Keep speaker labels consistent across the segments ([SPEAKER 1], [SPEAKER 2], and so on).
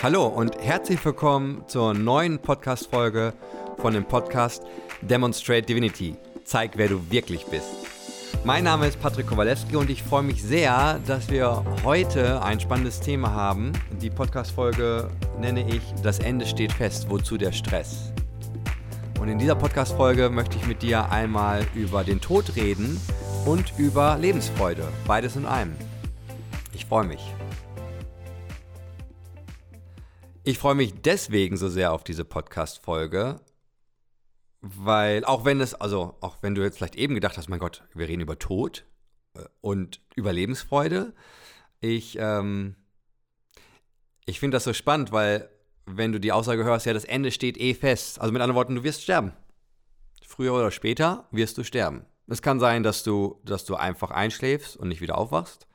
[SPEAKER 1] Hallo und herzlich willkommen zur neuen Podcast-Folge von dem Podcast Demonstrate Divinity. Zeig, wer du wirklich bist. Mein Name ist Patrick Kowalewski und ich freue mich sehr, dass wir heute ein spannendes Thema haben. Die Podcast-Folge nenne ich Das Ende steht fest. Wozu der Stress? Und in dieser Podcast-Folge möchte ich mit dir einmal über den Tod reden und über Lebensfreude. Beides in einem. Ich freue mich. Ich freue mich deswegen so sehr auf diese Podcast-Folge, weil auch wenn es, also auch wenn du jetzt vielleicht eben gedacht hast, mein Gott, wir reden über Tod äh, und über Lebensfreude, ich, ähm, ich finde das so spannend, weil wenn du die Aussage hörst, ja, das Ende steht eh fest. Also mit anderen Worten, du wirst sterben. Früher oder später wirst du sterben. Es kann sein, dass du, dass du einfach einschläfst und nicht wieder aufwachst,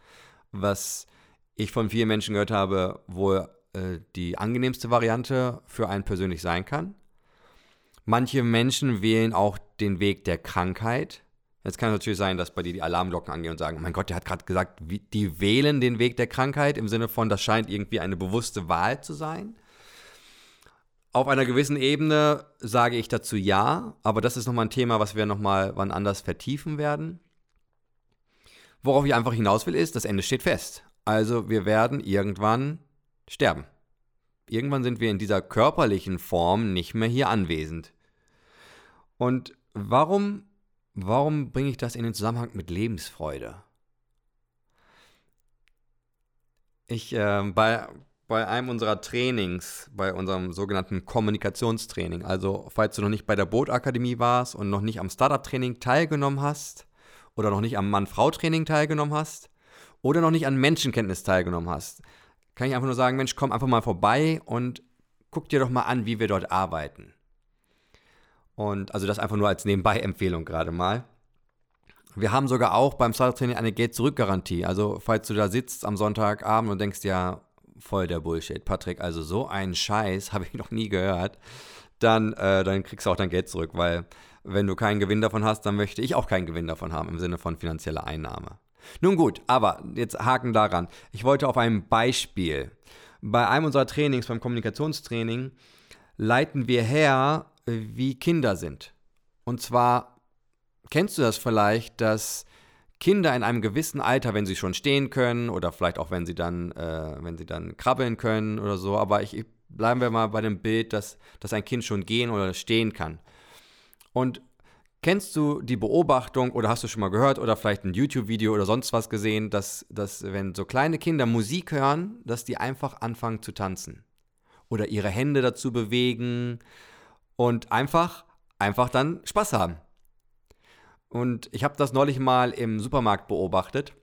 [SPEAKER 1] was ich von vielen Menschen gehört habe, wohl äh, die angenehmste Variante für einen persönlich sein kann. Manche Menschen wählen auch den Weg der Krankheit. Jetzt kann es natürlich sein, dass bei dir die Alarmglocken angehen und sagen, mein Gott, der hat gerade gesagt, die wählen den Weg der Krankheit im Sinne von, das scheint irgendwie eine bewusste Wahl zu sein. Auf einer gewissen Ebene sage ich dazu ja, aber das ist nochmal ein Thema, was wir nochmal wann anders vertiefen werden. Worauf ich einfach hinaus will, ist, das Ende steht fest. Also wir werden irgendwann sterben. Irgendwann sind wir in dieser körperlichen Form nicht mehr hier anwesend. Und warum, warum bringe ich das in den Zusammenhang mit Lebensfreude? Ich, äh, bei, bei einem unserer Trainings, bei unserem sogenannten Kommunikationstraining, also falls du noch nicht bei der Bootakademie warst und noch nicht am Startup-Training teilgenommen hast oder noch nicht am Mann-Frau-Training teilgenommen hast oder noch nicht an Menschenkenntnis teilgenommen hast, kann ich einfach nur sagen, Mensch, komm einfach mal vorbei und guck dir doch mal an, wie wir dort arbeiten. Und also das einfach nur als Nebenbei-Empfehlung gerade mal. Wir haben sogar auch beim Startup-Training eine Geld-Zurück-Garantie. Also falls du da sitzt am Sonntagabend und denkst, ja, voll der Bullshit, Patrick, also so einen Scheiß habe ich noch nie gehört, dann, äh, dann kriegst du auch dein Geld zurück, weil wenn du keinen Gewinn davon hast, dann möchte ich auch keinen Gewinn davon haben im Sinne von finanzieller Einnahme. Nun gut, aber jetzt haken daran. Ich wollte auf ein Beispiel. Bei einem unserer Trainings, beim Kommunikationstraining, leiten wir her, wie Kinder sind. Und zwar, kennst du das vielleicht, dass Kinder in einem gewissen Alter, wenn sie schon stehen können oder vielleicht auch wenn sie dann, äh, wenn sie dann krabbeln können oder so, aber ich, bleiben wir mal bei dem Bild, dass, dass ein Kind schon gehen oder stehen kann. Und Kennst du die Beobachtung oder hast du schon mal gehört oder vielleicht ein YouTube-Video oder sonst was gesehen, dass, dass wenn so kleine Kinder Musik hören, dass die einfach anfangen zu tanzen oder ihre Hände dazu bewegen und einfach, einfach dann Spaß haben. Und ich habe das neulich mal im Supermarkt beobachtet.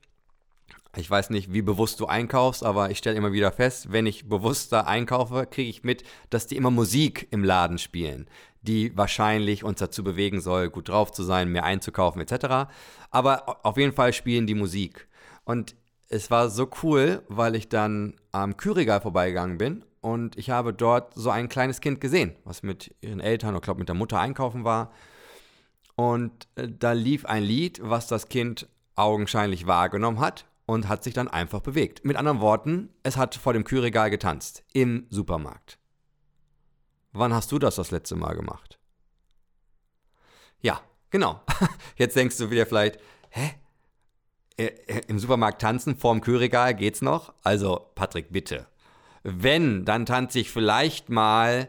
[SPEAKER 1] Ich weiß nicht, wie bewusst du einkaufst, aber ich stelle immer wieder fest, wenn ich bewusster einkaufe, kriege ich mit, dass die immer Musik im Laden spielen die wahrscheinlich uns dazu bewegen soll, gut drauf zu sein, mehr einzukaufen etc. Aber auf jeden Fall spielen die Musik. Und es war so cool, weil ich dann am Kühlregal vorbeigegangen bin und ich habe dort so ein kleines Kind gesehen, was mit ihren Eltern oder glaube mit der Mutter einkaufen war. Und äh, da lief ein Lied, was das Kind augenscheinlich wahrgenommen hat und hat sich dann einfach bewegt. Mit anderen Worten, es hat vor dem Kühlregal getanzt im Supermarkt. Wann hast du das das letzte Mal gemacht? Ja, genau. Jetzt denkst du wieder vielleicht, hä? Äh, äh, Im Supermarkt tanzen vorm Kühlregal geht's noch? Also, Patrick, bitte. Wenn, dann tanze ich vielleicht mal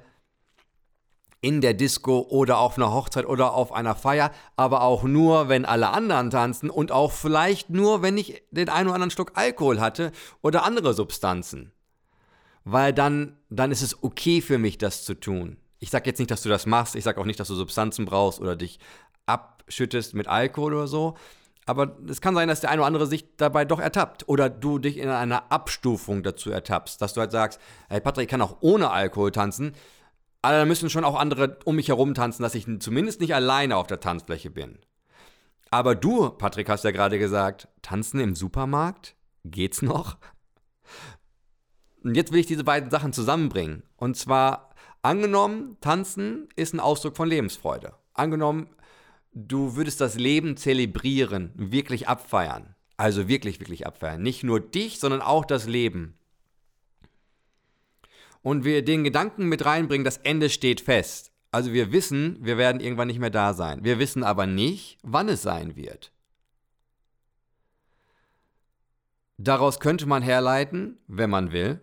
[SPEAKER 1] in der Disco oder auf einer Hochzeit oder auf einer Feier, aber auch nur, wenn alle anderen tanzen und auch vielleicht nur, wenn ich den einen oder anderen Schluck Alkohol hatte oder andere Substanzen weil dann, dann ist es okay für mich, das zu tun. Ich sage jetzt nicht, dass du das machst, ich sage auch nicht, dass du Substanzen brauchst oder dich abschüttest mit Alkohol oder so. Aber es kann sein, dass der eine oder andere sich dabei doch ertappt. Oder du dich in einer Abstufung dazu ertappst. Dass du halt sagst, hey Patrick, ich kann auch ohne Alkohol tanzen. Aber dann müssen schon auch andere um mich herum tanzen, dass ich zumindest nicht alleine auf der Tanzfläche bin. Aber du, Patrick, hast ja gerade gesagt, tanzen im Supermarkt? Geht's noch? Und jetzt will ich diese beiden Sachen zusammenbringen. Und zwar, angenommen, tanzen ist ein Ausdruck von Lebensfreude. Angenommen, du würdest das Leben zelebrieren, wirklich abfeiern. Also wirklich, wirklich abfeiern. Nicht nur dich, sondern auch das Leben. und wir den Gedanken mit reinbringen, das Ende steht fest. Also wir wissen, wir werden irgendwann nicht mehr da sein. Wir wissen aber nicht, wann es sein wird. Daraus könnte man herleiten, wenn man will,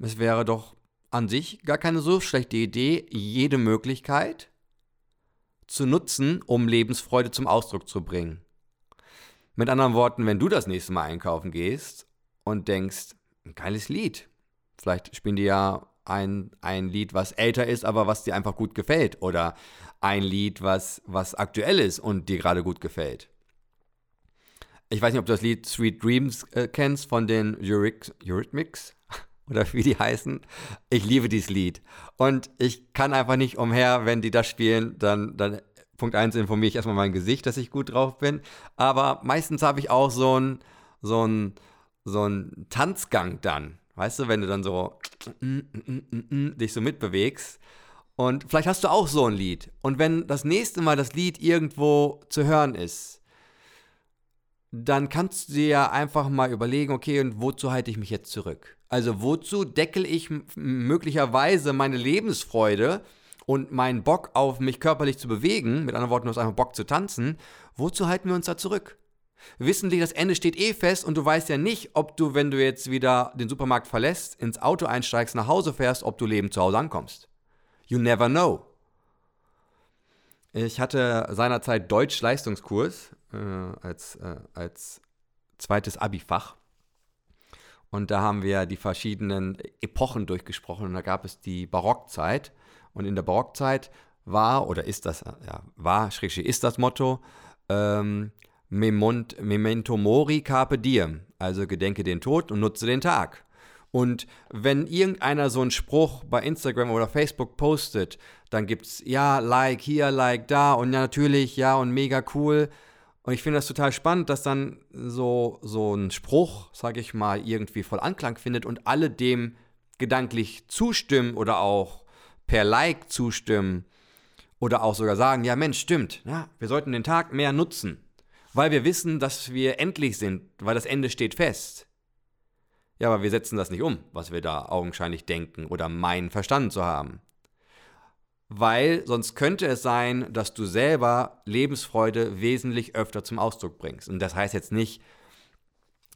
[SPEAKER 1] es wäre doch an sich gar keine so schlechte Idee, jede Möglichkeit zu nutzen, um Lebensfreude zum Ausdruck zu bringen. Mit anderen Worten, wenn du das nächste Mal einkaufen gehst und denkst, ein geiles Lied, vielleicht spielen die ja ein, ein Lied, was älter ist, aber was dir einfach gut gefällt. Oder ein Lied, was, was aktuell ist und dir gerade gut gefällt. Ich weiß nicht, ob du das Lied Sweet Dreams äh, kennst von den Eurythmics oder wie die heißen. Ich liebe dieses Lied. Und ich kann einfach nicht umher, wenn die das spielen, dann, dann Punkt 1 informiere ich erstmal mein Gesicht, dass ich gut drauf bin. Aber meistens habe ich auch so einen so so Tanzgang dann. Weißt du, wenn du dann so dich so mitbewegst. Und vielleicht hast du auch so ein Lied. Und wenn das nächste Mal das Lied irgendwo zu hören ist, dann kannst du dir ja einfach mal überlegen, okay, und wozu halte ich mich jetzt zurück? Also wozu deckel ich möglicherweise meine Lebensfreude und meinen Bock auf mich körperlich zu bewegen, mit anderen Worten, du hast einfach Bock zu tanzen, wozu halten wir uns da zurück? Wissentlich, das Ende steht eh fest und du weißt ja nicht, ob du, wenn du jetzt wieder den Supermarkt verlässt, ins Auto einsteigst, nach Hause fährst, ob du lebend zu Hause ankommst. You never know. Ich hatte seinerzeit Deutsch-Leistungskurs äh, als, äh, als zweites Abi-Fach. Und da haben wir die verschiedenen Epochen durchgesprochen. Und da gab es die Barockzeit. Und in der Barockzeit war, oder ist das, ja, war, schrägstrich, ist das Motto, ähm, Memento mori carpe diem, also gedenke den Tod und nutze den Tag. Und wenn irgendeiner so einen Spruch bei Instagram oder Facebook postet, dann gibt es ja, Like hier, Like da und ja, natürlich, ja und mega cool. Und ich finde das total spannend, dass dann so, so ein Spruch, sage ich mal, irgendwie voll Anklang findet und alle dem gedanklich zustimmen oder auch per Like zustimmen oder auch sogar sagen, ja Mensch, stimmt, ja, wir sollten den Tag mehr nutzen weil wir wissen, dass wir endlich sind, weil das Ende steht fest. Ja, aber wir setzen das nicht um, was wir da augenscheinlich denken oder meinen verstanden zu haben. Weil sonst könnte es sein, dass du selber Lebensfreude wesentlich öfter zum Ausdruck bringst. Und das heißt jetzt nicht,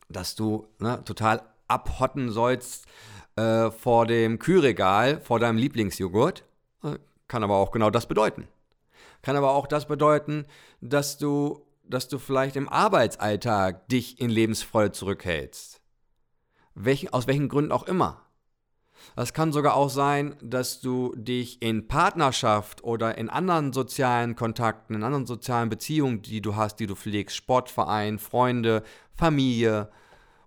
[SPEAKER 1] dass du ne, total abhotten sollst äh, vor dem Kühlregal, vor deinem Lieblingsjoghurt. Kann aber auch genau das bedeuten. Kann aber auch das bedeuten, dass du dass du vielleicht im Arbeitsalltag dich in Lebensfreude zurückhältst. Welchen, aus welchen Gründen auch immer. Es kann sogar auch sein, dass du dich in Partnerschaft oder in anderen sozialen Kontakten, in anderen sozialen Beziehungen, die du hast, die du pflegst, Sportverein, Freunde, Familie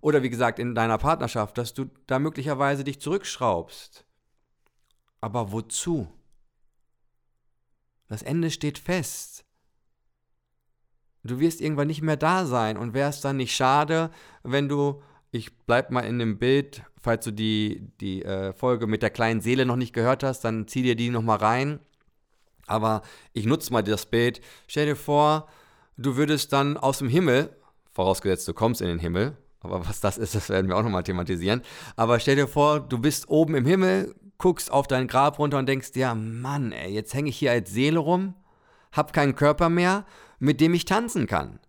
[SPEAKER 1] oder wie gesagt in deiner Partnerschaft, dass du da möglicherweise dich zurückschraubst. Aber wozu? Das Ende steht fest. Du wirst irgendwann nicht mehr da sein und wäre es dann nicht schade, wenn du, ich bleib mal in dem Bild, falls du die, die äh, Folge mit der kleinen Seele noch nicht gehört hast, dann zieh dir die nochmal rein. Aber ich nutze mal das Bild. Stell dir vor, du würdest dann aus dem Himmel, vorausgesetzt du kommst in den Himmel, aber was das ist, das werden wir auch nochmal thematisieren. Aber stell dir vor, du bist oben im Himmel, guckst auf dein Grab runter und denkst dir, Mann, ey, jetzt hänge ich hier als Seele rum, hab keinen Körper mehr mit dem ich tanzen kann.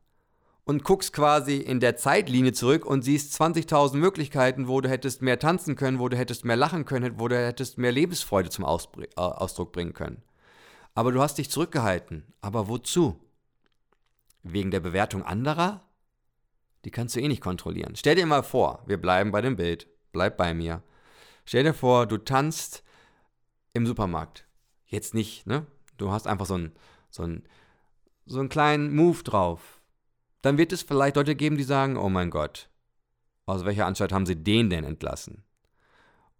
[SPEAKER 1] Und guckst quasi in der Zeitlinie zurück und siehst 20.000 Möglichkeiten, wo du hättest mehr tanzen können, wo du hättest mehr lachen können, wo du hättest mehr Lebensfreude zum Ausbr äh, Ausdruck bringen können. Aber du hast dich zurückgehalten. Aber wozu? Wegen der Bewertung anderer? Die kannst du eh nicht kontrollieren. Stell dir mal vor, wir bleiben bei dem Bild. Bleib bei mir. Stell dir vor, du tanzt im Supermarkt. Jetzt nicht, ne? Du hast einfach so ein, so ein so einen kleinen Move drauf, dann wird es vielleicht Leute geben, die sagen, oh mein Gott, aus welcher Anstalt haben sie den denn entlassen?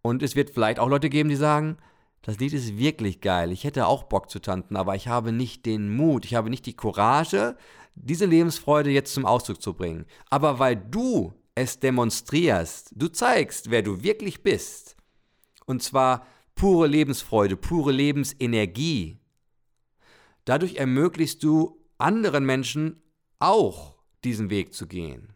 [SPEAKER 1] Und es wird vielleicht auch Leute geben, die sagen, das Lied ist wirklich geil, ich hätte auch Bock zu tanzen, aber ich habe nicht den Mut, ich habe nicht die Courage, diese Lebensfreude jetzt zum Ausdruck zu bringen. Aber weil du es demonstrierst, du zeigst, wer du wirklich bist, und zwar pure Lebensfreude, pure Lebensenergie, dadurch ermöglichst du anderen Menschen auch diesen Weg zu gehen.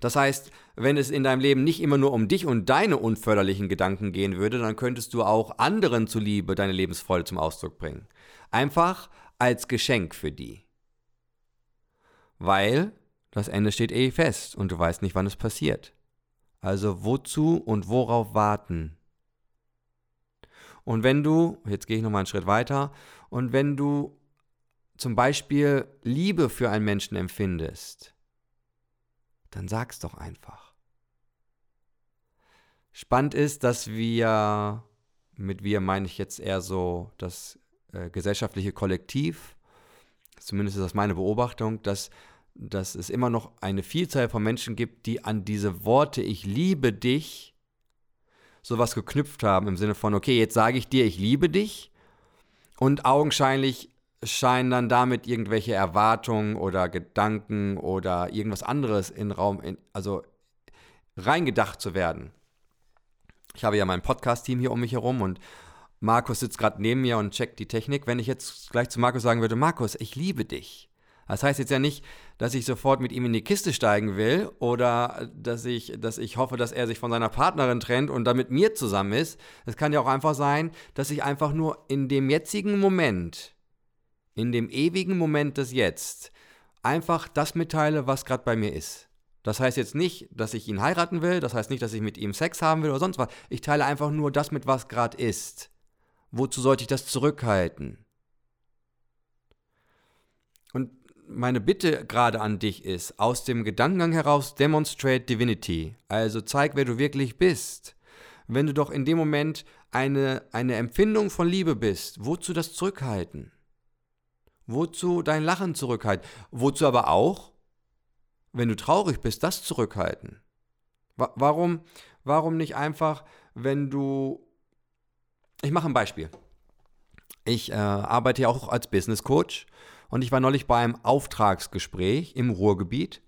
[SPEAKER 1] Das heißt, wenn es in deinem Leben nicht immer nur um dich und deine unförderlichen Gedanken gehen würde, dann könntest du auch anderen zuliebe deine Lebensfreude zum Ausdruck bringen. Einfach als Geschenk für die. Weil das Ende steht eh fest und du weißt nicht, wann es passiert. Also wozu und worauf warten? Und wenn du, jetzt gehe ich nochmal einen Schritt weiter, und wenn du zum Beispiel Liebe für einen Menschen empfindest, dann sag's doch einfach. Spannend ist, dass wir, mit wir meine ich jetzt eher so das äh, gesellschaftliche Kollektiv, zumindest ist das meine Beobachtung, dass, dass es immer noch eine Vielzahl von Menschen gibt, die an diese Worte Ich liebe dich sowas geknüpft haben im Sinne von, okay, jetzt sage ich dir, ich liebe dich und augenscheinlich scheinen dann damit irgendwelche Erwartungen oder Gedanken oder irgendwas anderes in Raum, in, also reingedacht zu werden. Ich habe ja mein Podcast-Team hier um mich herum und Markus sitzt gerade neben mir und checkt die Technik. Wenn ich jetzt gleich zu Markus sagen würde, Markus, ich liebe dich. Das heißt jetzt ja nicht, dass ich sofort mit ihm in die Kiste steigen will oder dass ich, dass ich hoffe, dass er sich von seiner Partnerin trennt und dann mit mir zusammen ist. Es kann ja auch einfach sein, dass ich einfach nur in dem jetzigen Moment in dem ewigen Moment des Jetzt einfach das mitteile, was gerade bei mir ist. Das heißt jetzt nicht, dass ich ihn heiraten will, das heißt nicht, dass ich mit ihm Sex haben will oder sonst was. Ich teile einfach nur das mit, was gerade ist. Wozu sollte ich das zurückhalten? Und meine Bitte gerade an dich ist, aus dem Gedankengang heraus demonstrate divinity, also zeig, wer du wirklich bist. Wenn du doch in dem Moment eine, eine Empfindung von Liebe bist, wozu das zurückhalten? Wozu dein Lachen zurückhalten? Wozu aber auch, wenn du traurig bist, das zurückhalten? Warum, warum nicht einfach, wenn du. Ich mache ein Beispiel. Ich äh, arbeite ja auch als Business Coach und ich war neulich bei einem Auftragsgespräch im Ruhrgebiet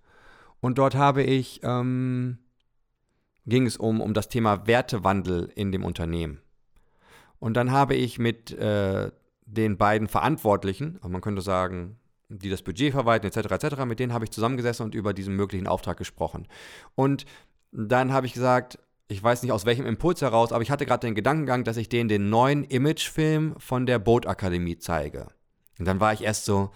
[SPEAKER 1] und dort habe ich, ähm, ging es um, um das Thema Wertewandel in dem Unternehmen. Und dann habe ich mit äh, den beiden Verantwortlichen, also man könnte sagen, die das Budget verwalten, etc., etc., mit denen habe ich zusammengesessen und über diesen möglichen Auftrag gesprochen. Und dann habe ich gesagt, ich weiß nicht aus welchem Impuls heraus, aber ich hatte gerade den Gedankengang, dass ich denen den neuen Imagefilm von der Bootakademie zeige. Und dann war ich erst so,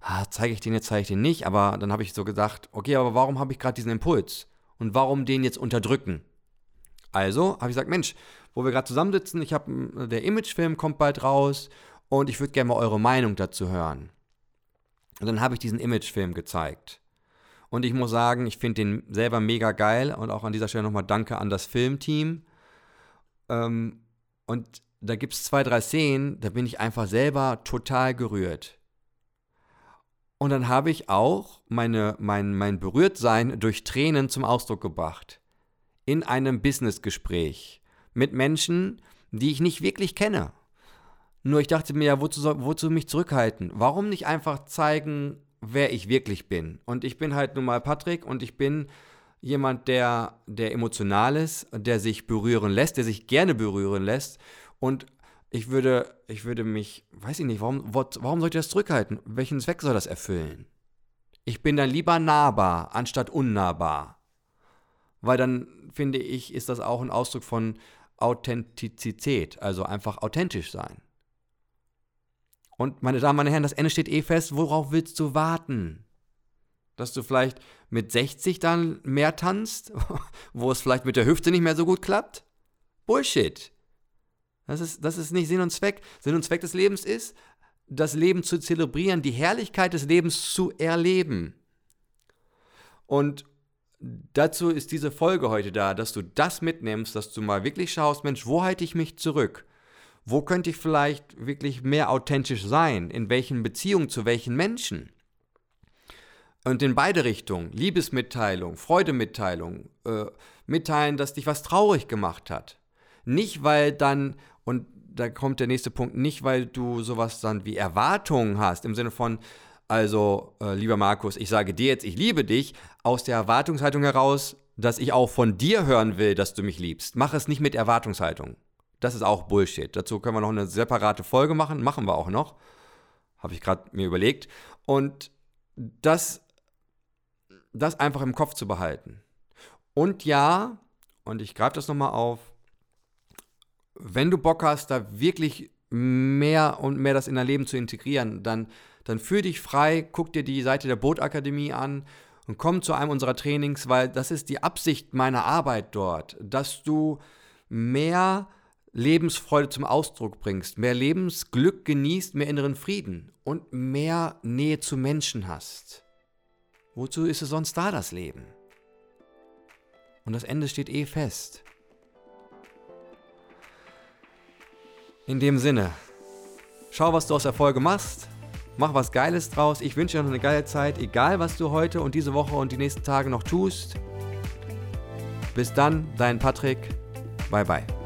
[SPEAKER 1] ah, zeige ich den jetzt, zeige ich den nicht, aber dann habe ich so gedacht, okay, aber warum habe ich gerade diesen Impuls? Und warum den jetzt unterdrücken? Also habe ich gesagt, Mensch, wo wir gerade zusammensitzen, ich habe, der Imagefilm kommt bald raus und ich würde gerne mal eure Meinung dazu hören. Und dann habe ich diesen Imagefilm gezeigt. Und ich muss sagen, ich finde den selber mega geil und auch an dieser Stelle nochmal Danke an das Filmteam. Ähm, und da gibt es zwei, drei Szenen, da bin ich einfach selber total gerührt. Und dann habe ich auch meine, mein, mein Berührtsein durch Tränen zum Ausdruck gebracht. In einem Businessgespräch mit Menschen, die ich nicht wirklich kenne. Nur ich dachte mir ja, wozu, wozu mich zurückhalten? Warum nicht einfach zeigen, wer ich wirklich bin? Und ich bin halt nun mal Patrick und ich bin jemand, der, der emotional ist, der sich berühren lässt, der sich gerne berühren lässt. Und ich würde, ich würde mich, weiß ich nicht, warum, warum sollte ich das zurückhalten? Welchen Zweck soll das erfüllen? Ich bin dann lieber nahbar, anstatt unnahbar. Weil dann, finde ich, ist das auch ein Ausdruck von Authentizität, also einfach authentisch sein. Und meine Damen, meine Herren, das Ende steht eh fest. Worauf willst du warten? Dass du vielleicht mit 60 dann mehr tanzt, wo es vielleicht mit der Hüfte nicht mehr so gut klappt? Bullshit. Das ist, das ist nicht Sinn und Zweck. Sinn und Zweck des Lebens ist, das Leben zu zelebrieren, die Herrlichkeit des Lebens zu erleben. Und dazu ist diese Folge heute da, dass du das mitnimmst, dass du mal wirklich schaust, Mensch, wo halte ich mich zurück? Wo könnte ich vielleicht wirklich mehr authentisch sein? In welchen Beziehungen zu welchen Menschen? Und in beide Richtungen, Liebesmitteilung, Freudemitteilung, äh, mitteilen, dass dich was traurig gemacht hat. Nicht, weil dann, und da kommt der nächste Punkt, nicht, weil du sowas dann wie Erwartungen hast, im Sinne von, also, äh, lieber Markus, ich sage dir jetzt, ich liebe dich, aus der Erwartungshaltung heraus, dass ich auch von dir hören will, dass du mich liebst. Mach es nicht mit Erwartungshaltung. Das ist auch Bullshit. Dazu können wir noch eine separate Folge machen. Machen wir auch noch. Habe ich gerade mir überlegt. Und das, das einfach im Kopf zu behalten. Und ja, und ich greife das nochmal auf, wenn du Bock hast, da wirklich mehr und mehr das in dein Leben zu integrieren, dann, dann führ dich frei, guck dir die Seite der Bootakademie an und komm zu einem unserer Trainings, weil das ist die Absicht meiner Arbeit dort, dass du mehr Lebensfreude zum Ausdruck bringst, mehr Lebensglück genießt, mehr inneren Frieden und mehr Nähe zu Menschen hast. Wozu ist es sonst da, das Leben? Und das Ende steht eh fest. In dem Sinne, schau, was du aus der Folge machst. Mach was Geiles draus. Ich wünsche dir noch eine geile Zeit, egal was du heute und diese Woche und die nächsten Tage noch tust. Bis dann, dein Patrick. Bye bye.